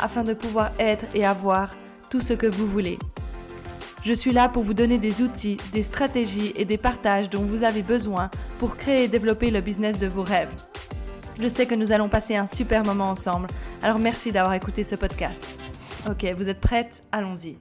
afin de pouvoir être et avoir tout ce que vous voulez. Je suis là pour vous donner des outils, des stratégies et des partages dont vous avez besoin pour créer et développer le business de vos rêves. Je sais que nous allons passer un super moment ensemble, alors merci d'avoir écouté ce podcast. Ok, vous êtes prêtes? Allons-y.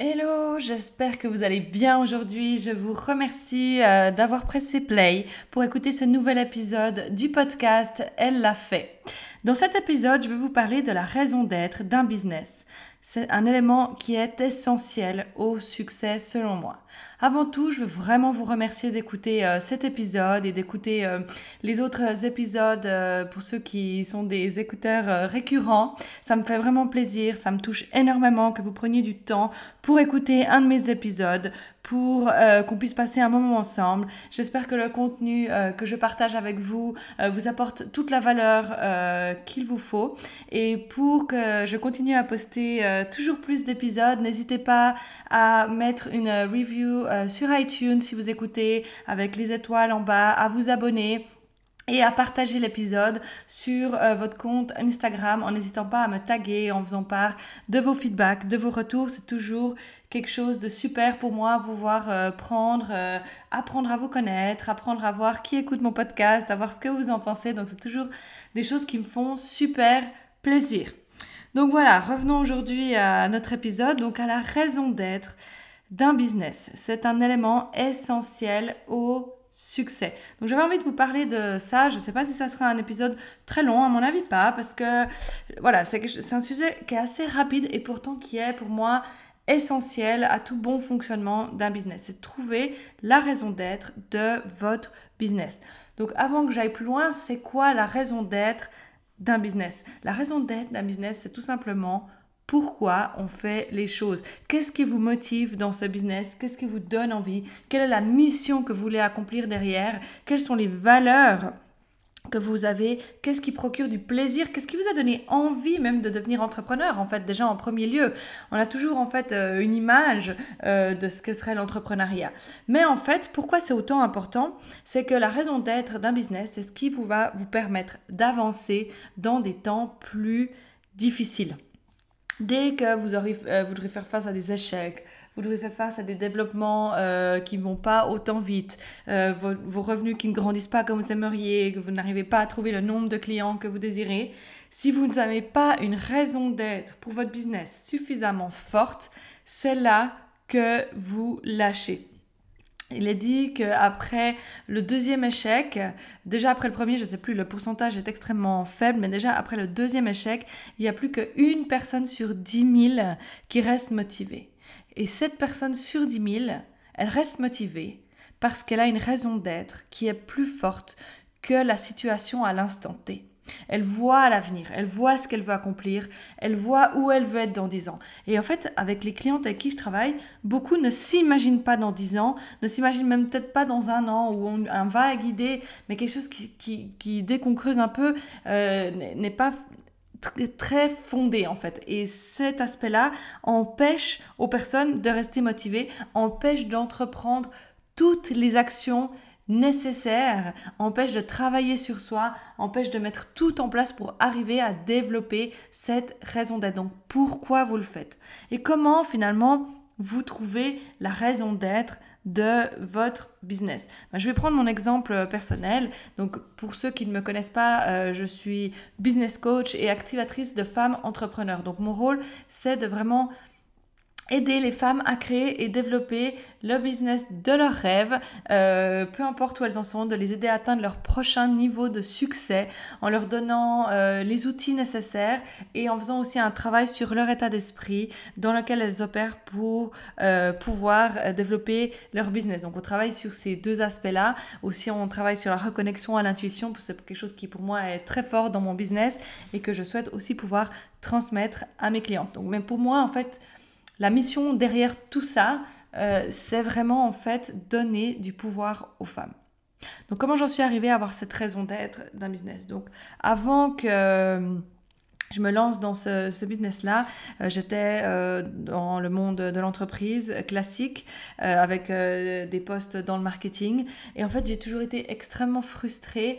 Hello, j'espère que vous allez bien aujourd'hui. Je vous remercie euh, d'avoir pressé play pour écouter ce nouvel épisode du podcast Elle l'a fait. Dans cet épisode, je vais vous parler de la raison d'être d'un business. C'est un élément qui est essentiel au succès selon moi. Avant tout, je veux vraiment vous remercier d'écouter euh, cet épisode et d'écouter euh, les autres épisodes euh, pour ceux qui sont des écouteurs récurrents. Ça me fait vraiment plaisir, ça me touche énormément que vous preniez du temps pour écouter un de mes épisodes, pour qu'on puisse passer un moment ensemble. J'espère que le contenu que je partage avec vous vous apporte toute la valeur qu'il vous faut. Et pour que je continue à poster toujours plus d'épisodes, n'hésitez pas à mettre une review euh, sur iTunes si vous écoutez avec les étoiles en bas, à vous abonner et à partager l'épisode sur euh, votre compte Instagram en n'hésitant pas à me taguer, en faisant part de vos feedbacks, de vos retours. C'est toujours quelque chose de super pour moi, pouvoir euh, prendre, apprendre à vous connaître, apprendre à voir qui écoute mon podcast, à voir ce que vous en pensez. Donc c'est toujours des choses qui me font super plaisir. Donc voilà, revenons aujourd'hui à notre épisode, donc à la raison d'être d'un business. C'est un élément essentiel au succès. Donc j'avais envie de vous parler de ça. Je ne sais pas si ça sera un épisode très long, à mon avis pas, parce que voilà, c'est un sujet qui est assez rapide et pourtant qui est pour moi essentiel à tout bon fonctionnement d'un business. C'est trouver la raison d'être de votre business. Donc avant que j'aille plus loin, c'est quoi la raison d'être d'un business? La raison d'être d'un business, c'est tout simplement pourquoi on fait les choses. Qu'est-ce qui vous motive dans ce business? Qu'est-ce qui vous donne envie? Quelle est la mission que vous voulez accomplir derrière? Quelles sont les valeurs que vous avez, qu'est-ce qui procure du plaisir, qu'est-ce qui vous a donné envie même de devenir entrepreneur en fait déjà en premier lieu? On a toujours en fait euh, une image euh, de ce que serait l'entrepreneuriat. Mais en fait, pourquoi c'est autant important? C'est que la raison d'être d'un business, c'est ce qui vous va vous permettre d'avancer dans des temps plus difficiles. Dès que vous, aurez, euh, faire face à des échecs, vous devrez faire face à des développements euh, qui ne vont pas autant vite, euh, vos, revenus qui ne grandissent pas comme vous aimeriez, que vous n'arrivez pas à trouver le nombre de clients que vous désirez, si vous n'avez pas une raison d'être pour votre business suffisamment forte, c'est là que vous lâchez. Il est dit qu'après le deuxième échec, déjà après le premier, je ne sais plus, le pourcentage est extrêmement faible, mais déjà après le deuxième échec, il n'y a plus qu'une personne sur 10 000 qui reste motivée. Et cette personne sur 10 000, elle reste motivée parce qu'elle a une raison d'être qui est plus forte que la situation à l'instant T. Elle voit l'avenir, elle voit ce qu'elle veut accomplir, elle voit où elle veut être dans 10 ans. Et en fait, avec les clientes avec qui je travaille, beaucoup ne s'imaginent pas dans 10 ans, ne s'imaginent même peut-être pas dans un an ou un vague idée, mais quelque chose qui, qui, dès qu'on creuse un peu, euh, n'est pas très fondé en fait. Et cet aspect-là empêche aux personnes de rester motivées, empêche d'entreprendre toutes les actions nécessaire, empêche de travailler sur soi, empêche de mettre tout en place pour arriver à développer cette raison d'être. Donc pourquoi vous le faites? Et comment finalement vous trouvez la raison d'être de votre business? Ben, je vais prendre mon exemple personnel. Donc, pour ceux qui ne me connaissent pas, euh, je suis business coach et activatrice de femmes entrepreneurs. Donc, mon rôle, c'est de vraiment aider les femmes à créer et développer le business de leurs rêves, euh, peu importe où elles en sont, de les aider à atteindre leur prochain niveau de succès en leur donnant euh, les outils nécessaires et en faisant aussi un travail sur leur état d'esprit dans lequel elles opèrent pour euh, pouvoir développer leur business. Donc on travaille sur ces deux aspects-là. Aussi on travaille sur la reconnexion à l'intuition, c'est quelque chose qui pour moi est très fort dans mon business et que je souhaite aussi pouvoir transmettre à mes clientes. Donc même pour moi en fait, la mission derrière tout ça, euh, c'est vraiment en fait donner du pouvoir aux femmes. Donc comment j'en suis arrivée à avoir cette raison d'être d'un business? Donc avant que je me lance dans ce, business-là. Euh, j'étais euh, dans le monde de l'entreprise classique euh, avec des postes dans le marketing. Et en fait, j'ai toujours été extrêmement frustrée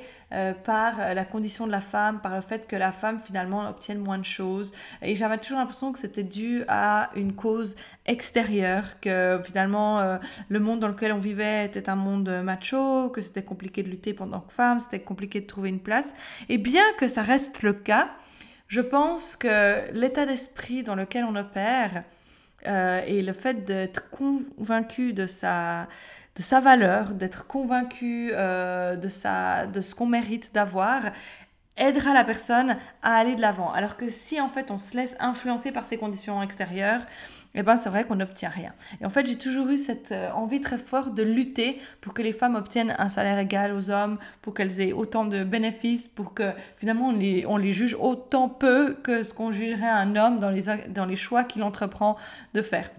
par la condition de la femme, par le fait que la femme finalement obtienne moins de choses. Et j'avais toujours l'impression que c'était dû à une cause extérieure, que finalement le monde dans lequel on vivait était un monde macho, que c'était compliqué de lutter pendant que femme, c'était compliqué de trouver une place. Et bien que ça reste le cas, je pense que l'état d'esprit dans lequel on opère euh, et le fait d'être convaincu de sa, valeur, d'être convaincu euh, de, sa, de ce qu'on mérite d'avoir, aidera la personne à aller de l'avant. Alors que si en fait on se laisse influencer par ces conditions extérieures, eh ben c'est vrai qu'on n'obtient rien. Et en fait, j'ai toujours eu cette euh, envie très forte de lutter pour que les femmes obtiennent un salaire égal aux hommes, pour qu'elles aient autant de bénéfices, pour que finalement on les, on les juge autant peu que ce qu'on jugerait un homme dans les, dans les choix qu'il entreprend de faire.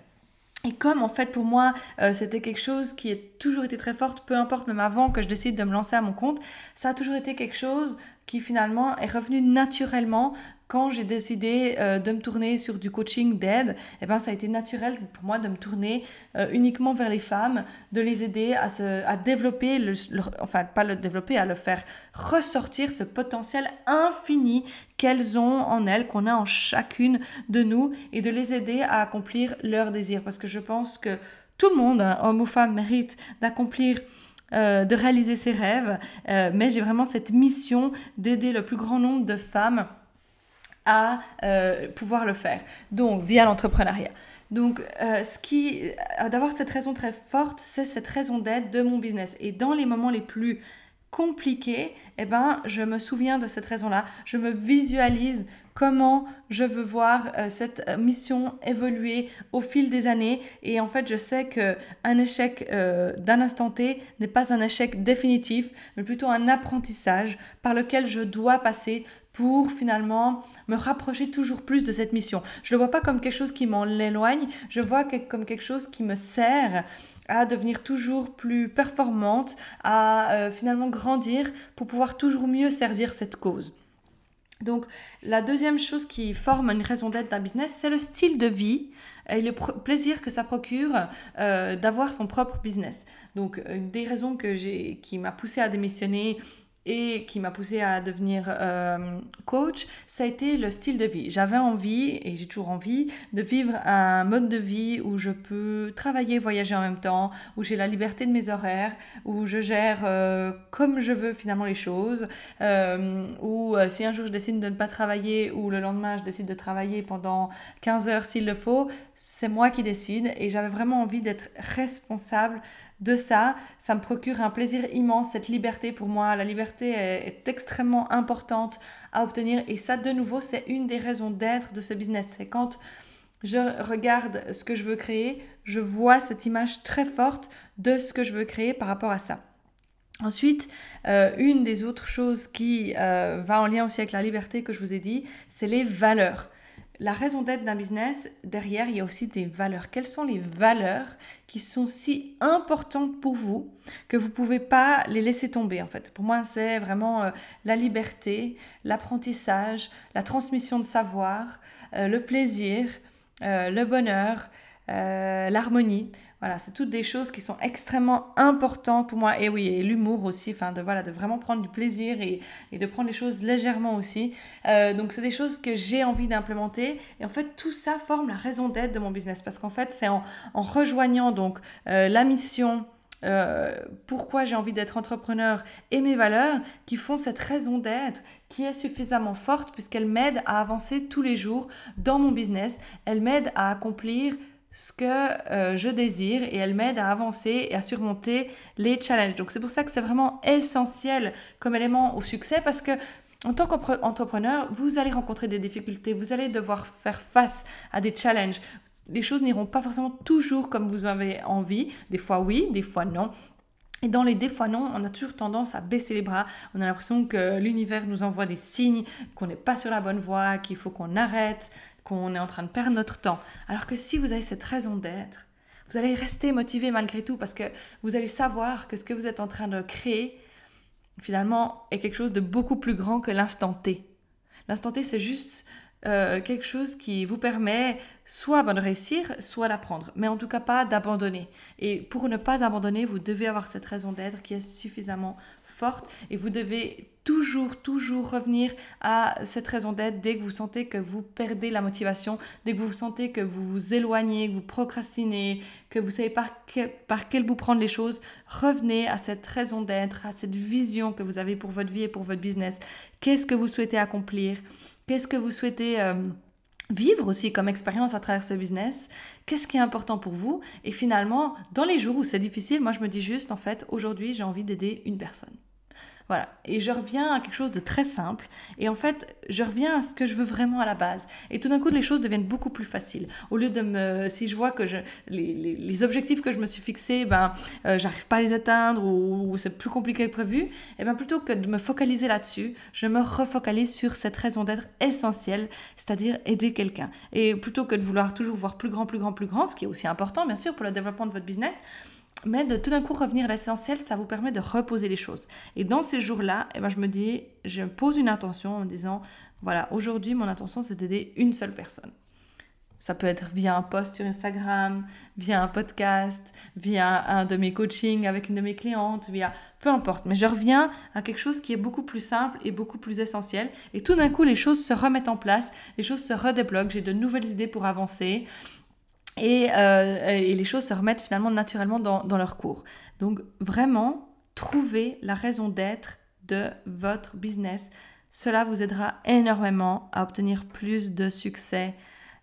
Et comme en fait pour moi euh, c'était quelque chose qui a toujours été très forte, peu importe même avant que je décide de me lancer à mon compte, ça a toujours été quelque chose qui finalement est revenu naturellement quand j'ai décidé euh, de me tourner sur du coaching d'aide, eh ben, ça a été naturel pour moi de me tourner euh, uniquement vers les femmes, de les aider à, se, à développer, le, enfin pas le développer, à le faire ressortir ce potentiel infini qu'elles ont en elles, qu'on a en chacune de nous, et de les aider à accomplir leurs désirs. Parce que je pense que tout le monde, hein, homme ou femme, mérite d'accomplir euh, de réaliser ses rêves, mais j'ai vraiment cette mission d'aider le plus grand nombre de femmes à euh, pouvoir le faire. Donc, via l'entrepreneuriat. Donc, euh, ce qui, euh, d'avoir cette raison très forte, c'est cette raison d'être de mon business. Et dans les moments les plus compliqués, eh ben, je me souviens de cette raison-là. Je me visualise comment je veux voir cette mission évoluer au fil des années. Et en fait, je sais que un échec d'un instant T n'est pas un échec définitif, mais plutôt un apprentissage par lequel je dois passer pour finalement me rapprocher toujours plus de cette mission. Je ne le vois pas comme quelque chose qui m'en éloigne, je vois comme quelque chose qui me sert à devenir toujours plus performante, à euh, finalement grandir pour pouvoir toujours mieux servir cette cause. Donc la deuxième chose qui forme une raison d'être d'un business, c'est le style de vie et le plaisir que ça procure euh, d'avoir son propre business. Donc une des raisons que qui m'a poussé à démissionner et qui m'a poussé à devenir euh, coach, ça a été le style de vie. J'avais envie, et j'ai toujours envie, de vivre un mode de vie où je peux travailler, voyager en même temps, où j'ai la liberté de mes horaires, où je gère euh, comme je veux finalement les choses, euh, où si un jour je décide de ne pas travailler ou le lendemain je décide de travailler pendant 15 heures s'il le faut, c'est moi qui décide et j'avais vraiment envie d'être responsable de ça. Ça me procure un plaisir immense, cette liberté pour moi. La liberté est, extrêmement importante à obtenir et ça, de nouveau, c'est une des raisons d'être de ce business. C'est quand je regarde ce que je veux créer, je vois cette image très forte de ce que je veux créer par rapport à ça. Ensuite, euh, une des autres choses qui euh, va en lien aussi avec la liberté que je vous ai dit, c'est les valeurs la raison d'être d'un business, derrière, il y a aussi des valeurs. Quelles sont les valeurs qui sont si importantes pour vous que vous ne pouvez pas les laisser tomber en fait? Pour moi, c'est vraiment euh, la liberté, l'apprentissage, la transmission de savoir, euh, le plaisir, euh, le bonheur, l'harmonie. Voilà, c'est toutes des choses qui sont extrêmement importantes pour moi. Et oui, et l'humour aussi, enfin de, voilà, de vraiment prendre du plaisir et, de prendre les choses légèrement aussi. Euh, donc c'est des choses que j'ai envie d'implémenter. Et en fait, tout ça forme la raison d'être de mon business. Parce qu'en fait, c'est en, rejoignant donc euh, la mission, euh, pourquoi j'ai envie d'être entrepreneur et mes valeurs qui font cette raison d'être qui est suffisamment forte puisqu'elle m'aide à avancer tous les jours dans mon business. Elle m'aide à accomplir ce que euh, je désire et elle m'aide à avancer et à surmonter les challenges. Donc c'est pour ça que c'est vraiment essentiel comme élément au succès parce que en tant qu'entrepreneur, vous allez rencontrer des difficultés, vous allez devoir faire face à des challenges. Les choses n'iront pas forcément toujours comme vous avez envie. Des fois oui, des fois non. Et dans les des fois non, on a toujours tendance à baisser les bras. On a l'impression que l'univers nous envoie des signes, qu'on n'est pas sur la bonne voie, qu'il faut qu'on arrête, qu'on est en train de perdre notre temps. Alors que si vous avez cette raison d'être, vous allez rester motivé malgré tout parce que vous allez savoir que ce que vous êtes en train de créer, finalement, est quelque chose de beaucoup plus grand que l'instant T. L'instant T, c'est juste euh, quelque chose qui vous permet soit de réussir, soit d'apprendre, mais en tout cas pas d'abandonner. Et pour ne pas abandonner, vous devez avoir cette raison d'être qui est suffisamment forte et vous devez toujours, toujours revenir à cette raison d'être dès que vous sentez que vous perdez la motivation, dès que vous sentez que vous vous éloignez, que vous procrastinez, que vous savez par, par quel bout prendre les choses, revenez à cette raison d'être, à cette vision que vous avez pour votre vie et pour votre business. Qu'est-ce que vous souhaitez accomplir? Qu'est-ce que vous souhaitez euh, vivre aussi comme expérience à travers ce business? Qu'est-ce qui est important pour vous? Et finalement, dans les jours où c'est difficile, moi je me dis juste, en fait, aujourd'hui j'ai envie d'aider une personne. Voilà. Et je reviens à quelque chose de très simple. Et en fait, je reviens à ce que je veux vraiment à la base. Et tout d'un coup, les choses deviennent beaucoup plus faciles. Au lieu de me. Si je vois que je, les, objectifs que je me suis fixés, ben, euh, j'arrive pas à les atteindre ou, c'est plus compliqué que prévu, et eh ben plutôt que de me focaliser là-dessus, je me refocalise sur cette raison d'être essentielle, c'est-à-dire aider quelqu'un. Et plutôt que de vouloir toujours voir plus grand, plus grand, plus grand, ce qui est aussi important, bien sûr, pour le développement de votre business, mais de tout d'un coup revenir à l'essentiel, ça vous permet de reposer les choses. Et dans ces jours-là, eh ben, je me dis, je pose une intention en me disant, voilà, aujourd'hui, mon intention, c'est d'aider une seule personne. Ça peut être via un post sur Instagram, via un podcast, via un de mes coachings avec une de mes clientes, via peu importe. Mais je reviens à quelque chose qui est beaucoup plus simple et beaucoup plus essentiel. Et tout d'un coup, les choses se remettent en place, les choses se redébloquent, j'ai de nouvelles idées pour avancer. Euh, et, les choses se remettent finalement naturellement dans, leur cours. Donc vraiment, trouvez la raison d'être de votre business. Cela vous aidera énormément à obtenir plus de succès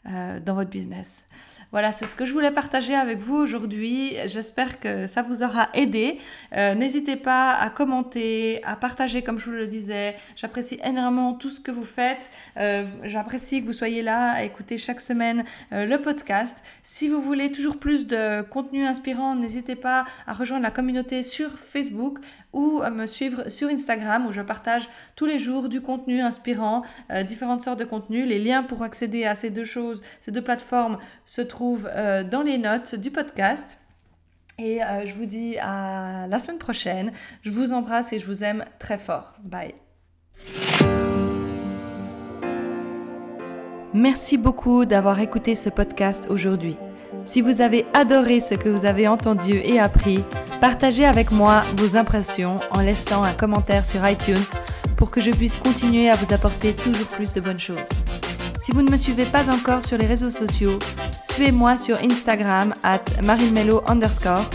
euh, dans votre business. Voilà, c'est ce que je voulais partager avec vous aujourd'hui. J'espère que ça vous aura aidé. Euh, n'hésitez pas à commenter, à partager comme je vous le disais. J'apprécie énormément tout ce que vous faites. Euh, j'apprécie que vous soyez là à écouter chaque semaine le podcast. Si vous voulez toujours plus de contenu inspirant, n'hésitez pas à rejoindre la communauté sur Facebook ou à me suivre sur Instagram où je partage tous les jours du contenu inspirant, différentes sortes de contenus. Les liens pour accéder à ces deux choses, ces deux plateformes se trouvent euh, dans les notes du podcast. Et euh, je vous dis à la semaine prochaine. Je vous embrasse et je vous aime très fort. Bye. Merci beaucoup d'avoir écouté ce podcast aujourd'hui. Si vous avez adoré ce que vous avez entendu et appris, partagez avec moi vos impressions en laissant un commentaire sur iTunes pour que je puisse continuer à vous apporter toujours plus de bonnes choses. Si vous ne me suivez pas encore sur les réseaux sociaux, suivez-moi sur Instagram at underscore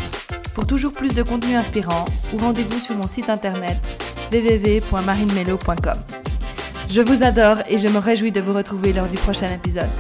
pour toujours plus de contenu inspirant ou rendez-vous sur mon site internet www.marinemelo.com. Je vous adore et je me réjouis de vous retrouver lors du prochain épisode.